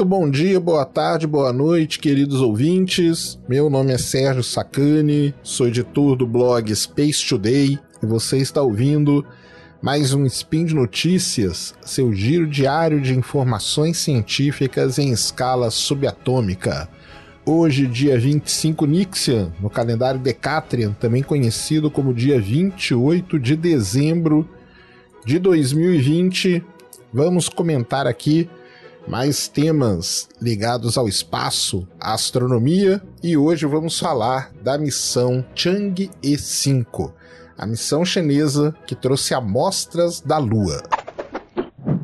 Muito bom dia, boa tarde, boa noite, queridos ouvintes. Meu nome é Sérgio Sacani, sou editor do blog Space Today e você está ouvindo mais um Spin de Notícias, seu giro diário de informações científicas em escala subatômica. Hoje, dia 25 Nixian, no calendário Decatrian, também conhecido como dia 28 de dezembro de 2020, vamos comentar aqui mais temas ligados ao espaço, à astronomia e hoje vamos falar da missão Chang'e 5, a missão chinesa que trouxe amostras da Lua.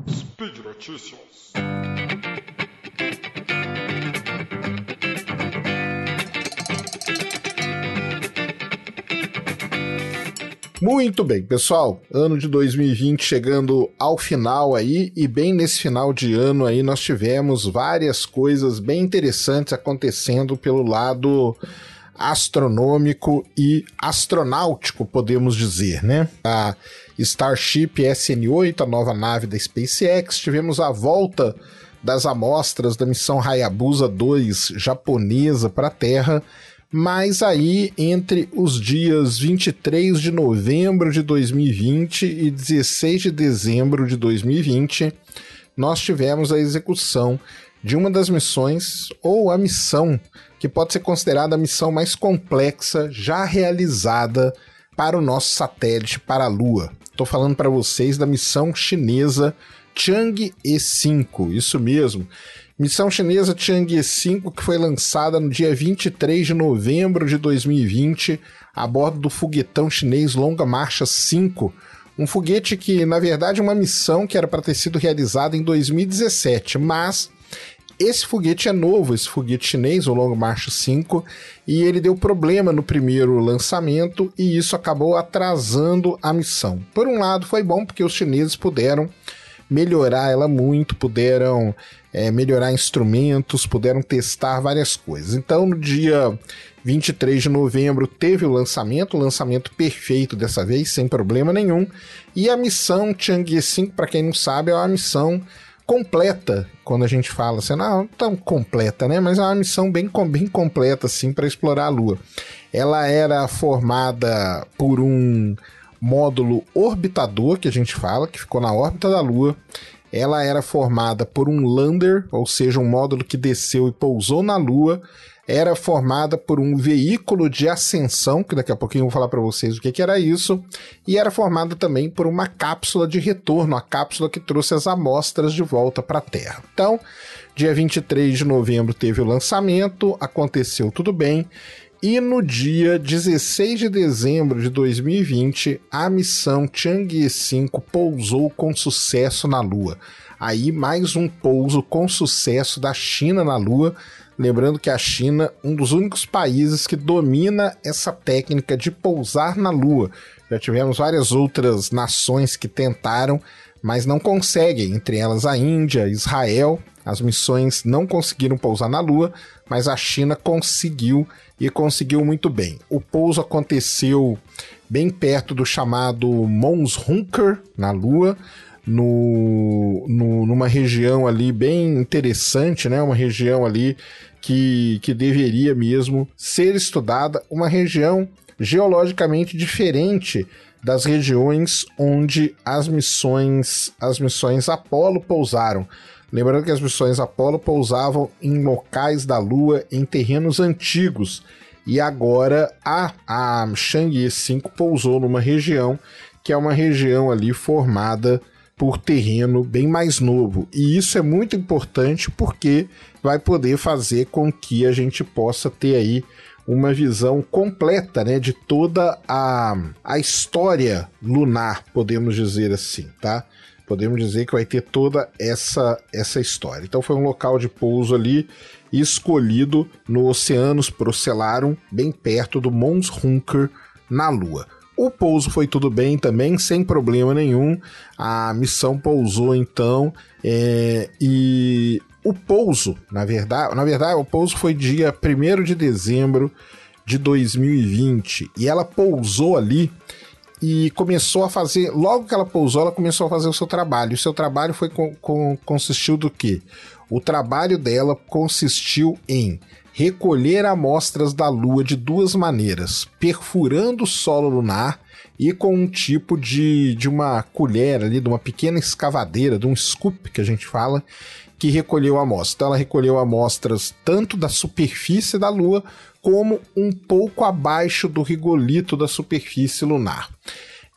Speed Notícias. Muito bem, pessoal. Ano de 2020 chegando ao final aí, e bem nesse final de ano aí nós tivemos várias coisas bem interessantes acontecendo pelo lado astronômico e astronáutico, podemos dizer, né? A Starship SN8, a nova nave da SpaceX, tivemos a volta das amostras da missão Hayabusa 2 japonesa para a Terra mas aí entre os dias 23 de novembro de 2020 e 16 de dezembro de 2020, nós tivemos a execução de uma das missões, ou a missão, que pode ser considerada a missão mais complexa já realizada para o nosso satélite para a Lua. Estou falando para vocês da missão chinesa Chang'e 5, isso mesmo. Missão chinesa Tiange 5, que foi lançada no dia 23 de novembro de 2020, a bordo do foguetão chinês Longa Marcha 5. Um foguete que, na verdade, é uma missão que era para ter sido realizada em 2017, mas esse foguete é novo, esse foguete chinês, o Long March 5, e ele deu problema no primeiro lançamento e isso acabou atrasando a missão. Por um lado, foi bom porque os chineses puderam melhorar ela muito, puderam é, melhorar instrumentos, puderam testar várias coisas. Então, no dia 23 de novembro teve o lançamento, o lançamento perfeito dessa vez, sem problema nenhum. E a missão Chang'e 5, para quem não sabe, é uma missão completa, quando a gente fala assim, não tão completa, né? Mas é uma missão bem, bem completa, assim, para explorar a Lua. Ela era formada por um módulo orbitador, que a gente fala, que ficou na órbita da Lua. Ela era formada por um lander, ou seja, um módulo que desceu e pousou na Lua, era formada por um veículo de ascensão, que daqui a pouquinho eu vou falar para vocês o que, que, era isso, e era formada também por uma cápsula de retorno, a cápsula que trouxe as amostras de volta para a Terra. Então, dia 23 de novembro teve o lançamento, aconteceu tudo bem, e no dia 16 de dezembro de 2020, a missão Chang'e 5 pousou com sucesso na Lua. Aí mais um pouso com sucesso da China na Lua. Lembrando que a China, um dos únicos países que domina essa técnica de pousar na Lua. Já tivemos várias outras nações que tentaram, mas não conseguem, entre elas a Índia, Israel. As missões não conseguiram pousar na Lua, mas a China conseguiu e conseguiu muito bem. O pouso aconteceu bem perto do chamado Mons Hunker, na Lua, no, no, numa região ali bem interessante, né? Uma região ali que, que deveria mesmo ser estudada, uma região geologicamente diferente das regiões onde as missões as missões Apollo pousaram. Lembrando que as missões Apollo pousavam em locais da Lua em terrenos antigos. E agora a, a Chang'e 5 pousou numa região que é uma região ali formada por terreno bem mais novo. E isso é muito importante porque vai poder fazer com que a gente possa ter aí uma visão completa né, de toda a, a história lunar, podemos dizer assim, tá? podemos dizer que vai ter toda essa, essa história. Então foi um local de pouso ali escolhido no Oceanus Procellarum, bem perto do Mons Hunker, na Lua. O pouso foi tudo bem também, sem problema nenhum. A missão pousou então é, e o pouso, na verdade, na verdade, o pouso foi dia 1 de dezembro de 2020 e ela pousou ali e começou a fazer. Logo que ela pousou, ela começou a fazer o seu trabalho. O seu trabalho foi com, com, consistiu do quê? O trabalho dela consistiu em recolher amostras da Lua de duas maneiras: perfurando o solo lunar e com um tipo de, de uma colher ali, de uma pequena escavadeira, de um scoop que a gente fala, que recolheu amostras. Então ela recolheu amostras tanto da superfície da Lua como um pouco abaixo do rigolito da superfície lunar.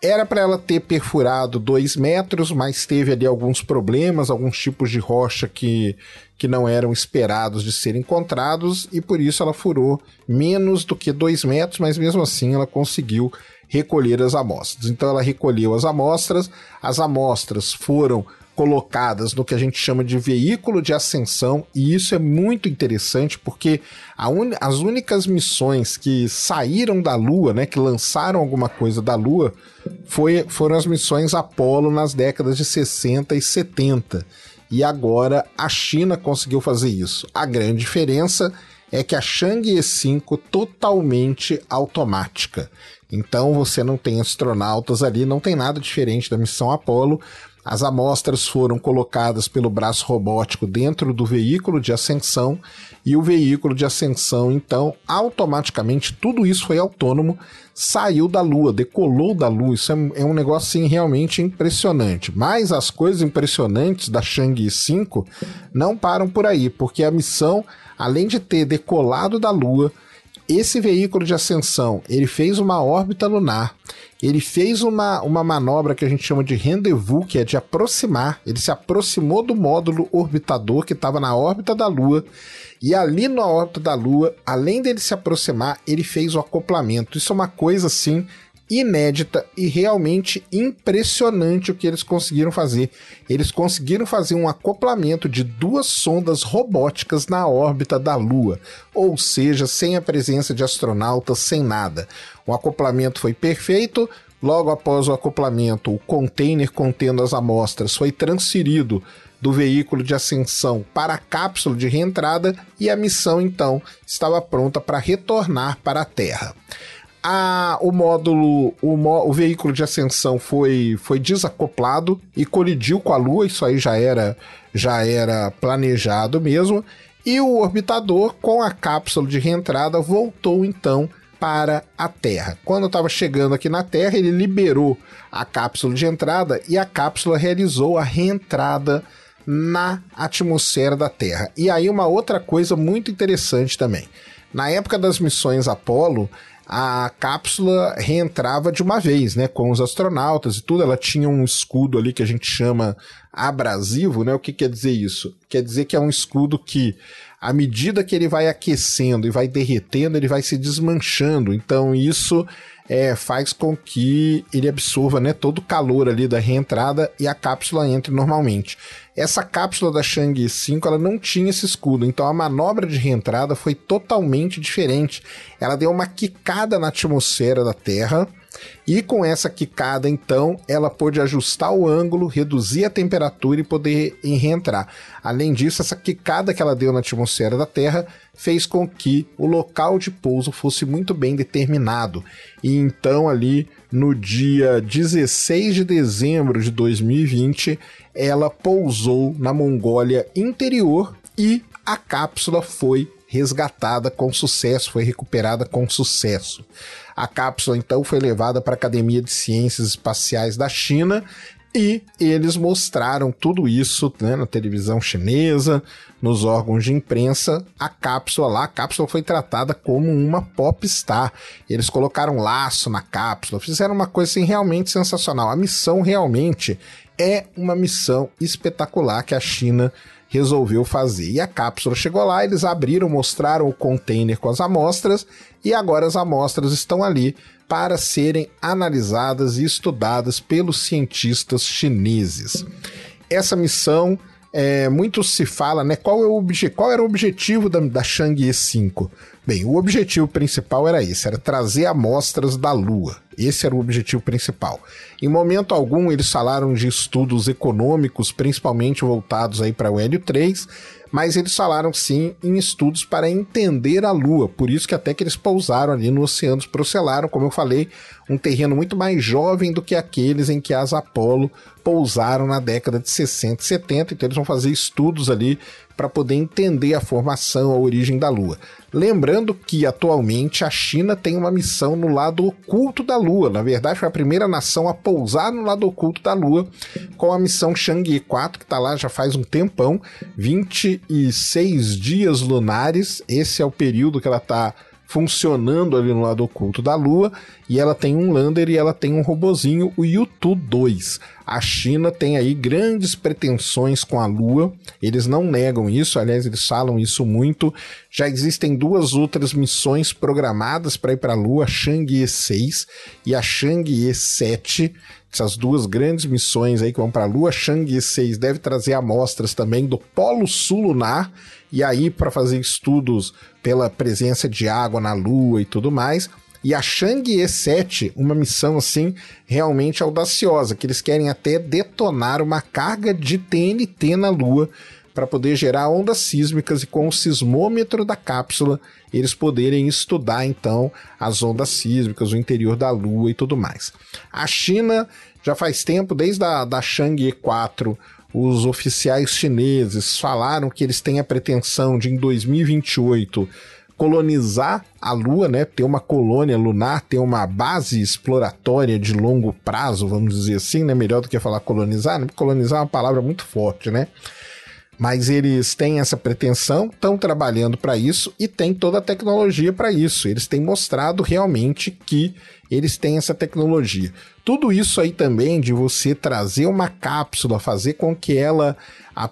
Era para ela ter perfurado dois metros, mas teve ali alguns problemas, alguns tipos de rocha que, que não eram esperados de serem encontrados, e por isso ela furou menos do que dois metros, mas mesmo assim ela conseguiu recolher as amostras. Então ela recolheu as amostras, as amostras foram colocadas no que a gente chama de veículo de ascensão, e isso é muito interessante porque un... as únicas missões que saíram da Lua, né, que lançaram alguma coisa da Lua, foi... foram as missões Apollo nas décadas de 60 e 70. E agora a China conseguiu fazer isso. A grande diferença é que a Chang'e 5 totalmente automática. Então você não tem astronautas ali, não tem nada diferente da missão Apollo. As amostras foram colocadas pelo braço robótico dentro do veículo de ascensão e o veículo de ascensão, então, automaticamente, tudo isso foi autônomo, saiu da Lua, decolou da Lua. Isso é, é um negócio assim, realmente impressionante. Mas as coisas impressionantes da Chang'e 5 não param por aí, porque a missão, além de ter decolado da Lua, esse veículo de ascensão, ele fez uma órbita lunar, ele fez uma, uma manobra que a gente chama de rendezvous, que é de aproximar. Ele se aproximou do módulo orbitador que estava na órbita da Lua. E ali na órbita da Lua, além dele se aproximar, ele fez o acoplamento. Isso é uma coisa assim inédita e realmente impressionante o que eles conseguiram fazer. Eles conseguiram fazer um acoplamento de duas sondas robóticas na órbita da Lua, ou seja, sem a presença de astronautas, sem nada. O acoplamento foi perfeito. Logo após o acoplamento, o container contendo as amostras foi transferido do veículo de ascensão para a cápsula de reentrada e a missão então estava pronta para retornar para a Terra a, o módulo, o, o veículo de ascensão foi, foi desacoplado e colidiu com a Lua, isso aí já era, já era planejado mesmo. E o orbitador, com a cápsula de reentrada, voltou então para a Terra. Quando estava chegando aqui na Terra, ele liberou a cápsula de entrada e a cápsula realizou a reentrada na atmosfera da Terra. E aí, uma outra coisa muito interessante também. Na época das missões Apollo, a cápsula reentrava de uma vez, né, com os astronautas e tudo. Ela tinha um escudo ali que a gente chama abrasivo, né? O que quer dizer isso? Quer dizer que é um escudo que, à medida que ele vai aquecendo e vai derretendo, ele vai se desmanchando. Então isso é, faz com que ele absorva né, todo o calor ali da reentrada e a cápsula entre normalmente. Essa cápsula da Chang'e 5 ela não tinha esse escudo, então a manobra de reentrada foi totalmente diferente. Ela deu uma quicada na atmosfera da Terra e com essa quicada, então, ela pôde ajustar o ângulo, reduzir a temperatura e poder reentrar. Além disso, essa quicada que ela deu na atmosfera da Terra fez com que o local de pouso fosse muito bem determinado. E então, ali no dia 16 de dezembro de 2020, ela pousou na Mongólia interior e a cápsula foi resgatada com sucesso, foi recuperada com sucesso. A cápsula então foi levada para a Academia de Ciências Espaciais da China e eles mostraram tudo isso né, na televisão chinesa, nos órgãos de imprensa. A cápsula lá, a cápsula foi tratada como uma popstar. Eles colocaram laço na cápsula, fizeram uma coisa assim realmente sensacional. A missão realmente é uma missão espetacular que a China resolveu fazer. E a cápsula chegou lá, eles abriram, mostraram o container com as amostras e agora as amostras estão ali para serem analisadas e estudadas pelos cientistas chineses. Essa missão é, muito se fala, né? Qual, é o qual era o objetivo da, da Chang'e 5? Bem, o objetivo principal era esse, era trazer amostras da Lua. Esse era o objetivo principal. Em momento algum, eles falaram de estudos econômicos, principalmente voltados aí para o Hélio 3, mas eles falaram sim em estudos para entender a Lua, por isso que até que eles pousaram ali no Oceano Procelaram, como eu falei, um terreno muito mais jovem do que aqueles em que as Apollo pousaram na década de 60 e 70, então eles vão fazer estudos ali para poder entender a formação, a origem da Lua. Lembrando que atualmente a China tem uma missão no lado oculto da Lua. Na verdade, foi a primeira nação a pousar no lado oculto da Lua com a missão Chang'e 4, que está lá já faz um tempão 26 dias lunares. Esse é o período que ela está funcionando ali no lado oculto da Lua, e ela tem um lander e ela tem um robozinho, o Yutu 2. A China tem aí grandes pretensões com a Lua, eles não negam isso, aliás, eles falam isso muito. Já existem duas outras missões programadas para ir para a Lua, a Chang'e 6 e a Chang'e 7 essas duas grandes missões aí que vão para a Lua. Chang'e 6 deve trazer amostras também do Polo Sul Lunar e aí para fazer estudos pela presença de água na Lua e tudo mais. E a Chang'e 7, uma missão assim realmente audaciosa, que eles querem até detonar uma carga de TNT na Lua para poder gerar ondas sísmicas e com o sismômetro da cápsula eles poderem estudar então as ondas sísmicas, o interior da Lua e tudo mais. A China já faz tempo, desde a da Chang'e 4, os oficiais chineses falaram que eles têm a pretensão de, em 2028, colonizar a Lua, né? Ter uma colônia lunar, ter uma base exploratória de longo prazo, vamos dizer assim, né? Melhor do que falar colonizar, né? Colonizar é uma palavra muito forte, né? Mas eles têm essa pretensão, estão trabalhando para isso e têm toda a tecnologia para isso. Eles têm mostrado realmente que eles têm essa tecnologia. Tudo isso aí também de você trazer uma cápsula, fazer com que ela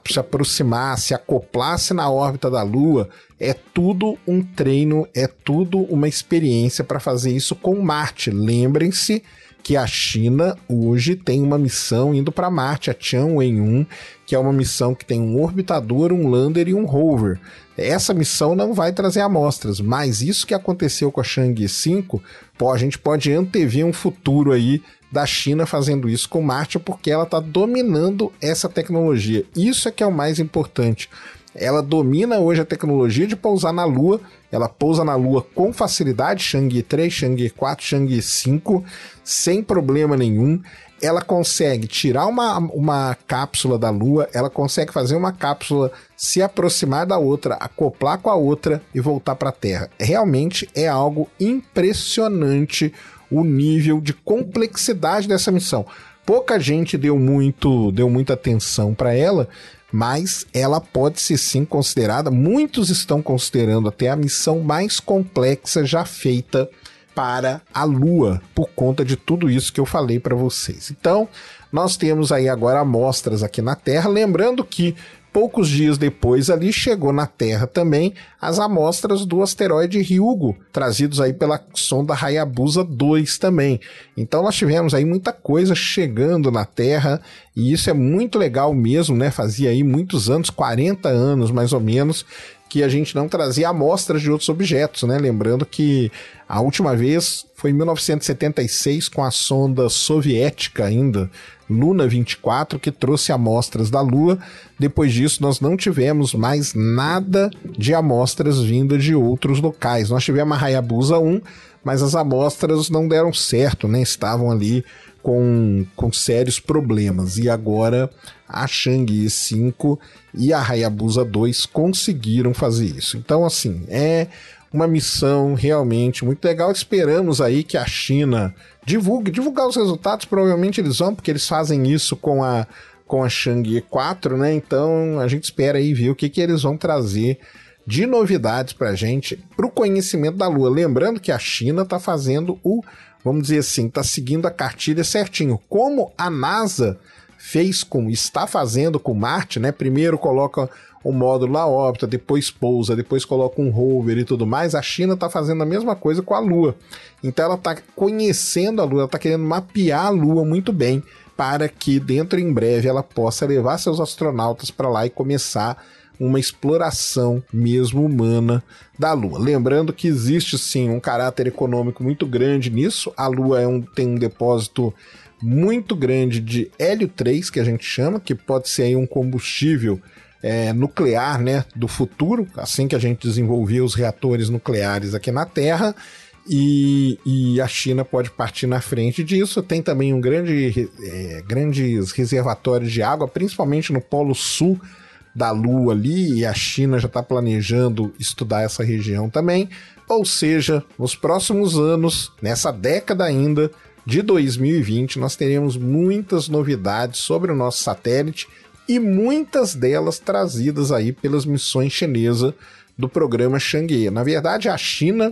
se aproximasse, acoplasse na órbita da Lua, é tudo um treino, é tudo uma experiência para fazer isso com Marte. Lembrem-se que a China hoje tem uma missão indo para Marte, a Tianwen-1, que é uma missão que tem um orbitador, um lander e um rover. Essa missão não vai trazer amostras, mas isso que aconteceu com a Chang'e 5, pô, a gente pode antever um futuro aí da China fazendo isso com Marte, porque ela está dominando essa tecnologia. Isso é que é o mais importante ela domina hoje a tecnologia de pousar na Lua. Ela pousa na Lua com facilidade, Chang'e 3, Chang'e 4, Chang'e 5, sem problema nenhum. Ela consegue tirar uma, uma cápsula da Lua, ela consegue fazer uma cápsula se aproximar da outra, acoplar com a outra e voltar para a Terra. Realmente é algo impressionante o nível de complexidade dessa missão. Pouca gente deu muito, deu muita atenção para ela, mas ela pode ser sim considerada, muitos estão considerando até a missão mais complexa já feita para a Lua, por conta de tudo isso que eu falei para vocês. Então, nós temos aí agora amostras aqui na Terra, lembrando que poucos dias depois ali chegou na Terra também as amostras do asteroide Ryugu, trazidos aí pela sonda Hayabusa 2 também. Então nós tivemos aí muita coisa chegando na Terra e isso é muito legal mesmo, né? Fazia aí muitos anos, 40 anos mais ou menos, que a gente não trazia amostras de outros objetos, né? Lembrando que a última vez foi em 1976 com a sonda soviética ainda, Luna 24, que trouxe amostras da Lua. Depois disso, nós não tivemos mais nada de amostras vindas de outros locais. Nós tivemos a Hayabusa 1, mas as amostras não deram certo, né? Estavam ali com, com sérios problemas. E agora a Chang'e 5 e a Hayabusa 2 conseguiram fazer isso. Então, assim, é uma missão realmente muito legal. Esperamos aí que a China divulgue, divulgar os resultados, provavelmente eles vão, porque eles fazem isso com a com a Chang'e 4, né? Então a gente espera aí ver o que, que eles vão trazer de novidades para a gente para o conhecimento da Lua. Lembrando que a China está fazendo o vamos dizer assim, está seguindo a cartilha certinho. Como a NASA fez com, está fazendo com Marte, né? Primeiro coloca o módulo na órbita, depois pousa, depois coloca um rover e tudo mais. A China está fazendo a mesma coisa com a Lua. Então ela está conhecendo a Lua, ela está querendo mapear a Lua muito bem para que dentro em breve ela possa levar seus astronautas para lá e começar uma exploração mesmo humana da Lua. Lembrando que existe sim um caráter econômico muito grande nisso. A Lua é um, tem um depósito muito grande de hélio 3, que a gente chama, que pode ser aí um combustível é, nuclear né, do futuro, assim que a gente desenvolver os reatores nucleares aqui na Terra. E, e, a China pode partir na frente disso. Tem também um grande, é, grandes reservatórios de água, principalmente no Polo Sul da Lua ali, e a China já está planejando estudar essa região também. Ou seja, nos próximos anos, nessa década ainda de 2020, nós teremos muitas novidades sobre o nosso satélite e muitas delas trazidas aí pelas missões chinesas do programa Chang'e. Na verdade, a China,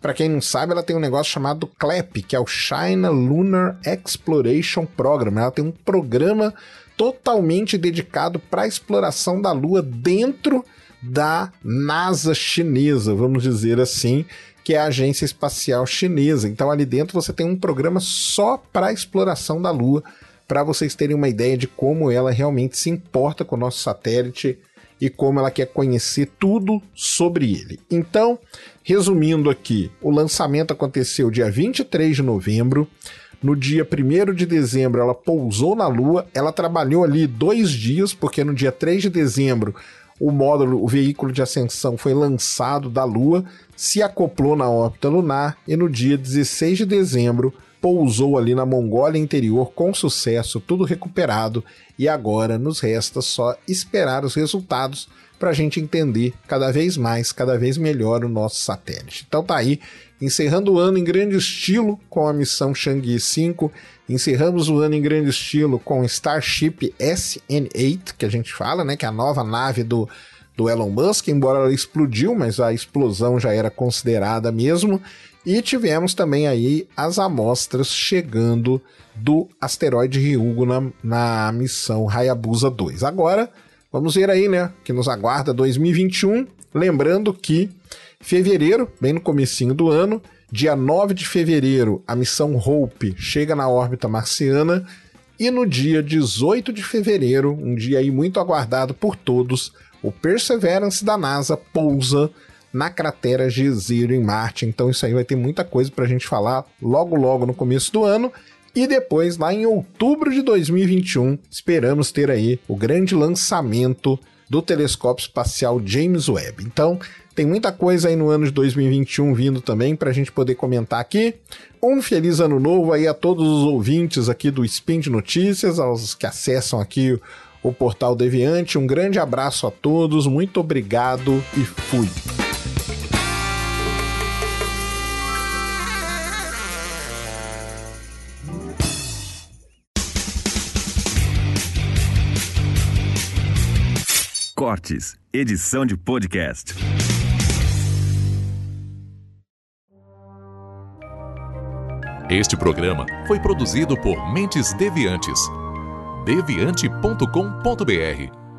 para quem não sabe, ela tem um negócio chamado CLEP, que é o China Lunar Exploration Program. Ela tem um programa totalmente dedicado para a exploração da Lua dentro da NASA chinesa, vamos dizer assim, que é a Agência Espacial Chinesa. Então ali dentro você tem um programa só para exploração da Lua, para vocês terem uma ideia de como ela realmente se importa com o nosso satélite e como ela quer conhecer tudo sobre ele. Então, resumindo aqui, o lançamento aconteceu dia 23 de novembro. No dia 1 de dezembro, ela pousou na Lua. Ela trabalhou ali dois dias, porque no dia 3 de dezembro o módulo, o veículo de ascensão foi lançado da Lua, se acoplou na órbita lunar e no dia 16 de dezembro pousou ali na Mongólia interior com sucesso, tudo recuperado e agora nos resta só esperar os resultados para a gente entender cada vez mais, cada vez melhor o nosso satélite. Então tá aí, encerrando o ano em grande estilo com a missão Chang'e 5, encerramos o ano em grande estilo com Starship SN8, que a gente fala, né, que é a nova nave do do Elon Musk, embora ela explodiu, mas a explosão já era considerada mesmo. E tivemos também aí as amostras chegando do asteroide Ryugu na, na missão Hayabusa 2. Agora, vamos ver aí, né, que nos aguarda 2021. Lembrando que fevereiro, bem no comecinho do ano, dia 9 de fevereiro, a missão Hope chega na órbita marciana e no dia 18 de fevereiro, um dia aí muito aguardado por todos, o Perseverance da NASA pousa na cratera G0 em Marte. Então isso aí vai ter muita coisa para a gente falar logo logo no começo do ano. E depois, lá em outubro de 2021, esperamos ter aí o grande lançamento do telescópio espacial James Webb. Então, tem muita coisa aí no ano de 2021 vindo também para a gente poder comentar aqui. Um feliz ano novo aí a todos os ouvintes aqui do Spin de Notícias, aos que acessam aqui o Portal Deviante. Um grande abraço a todos, muito obrigado e fui. Cortes, edição de podcast. Este programa foi produzido por Mentes Deviantes. deviante.com.br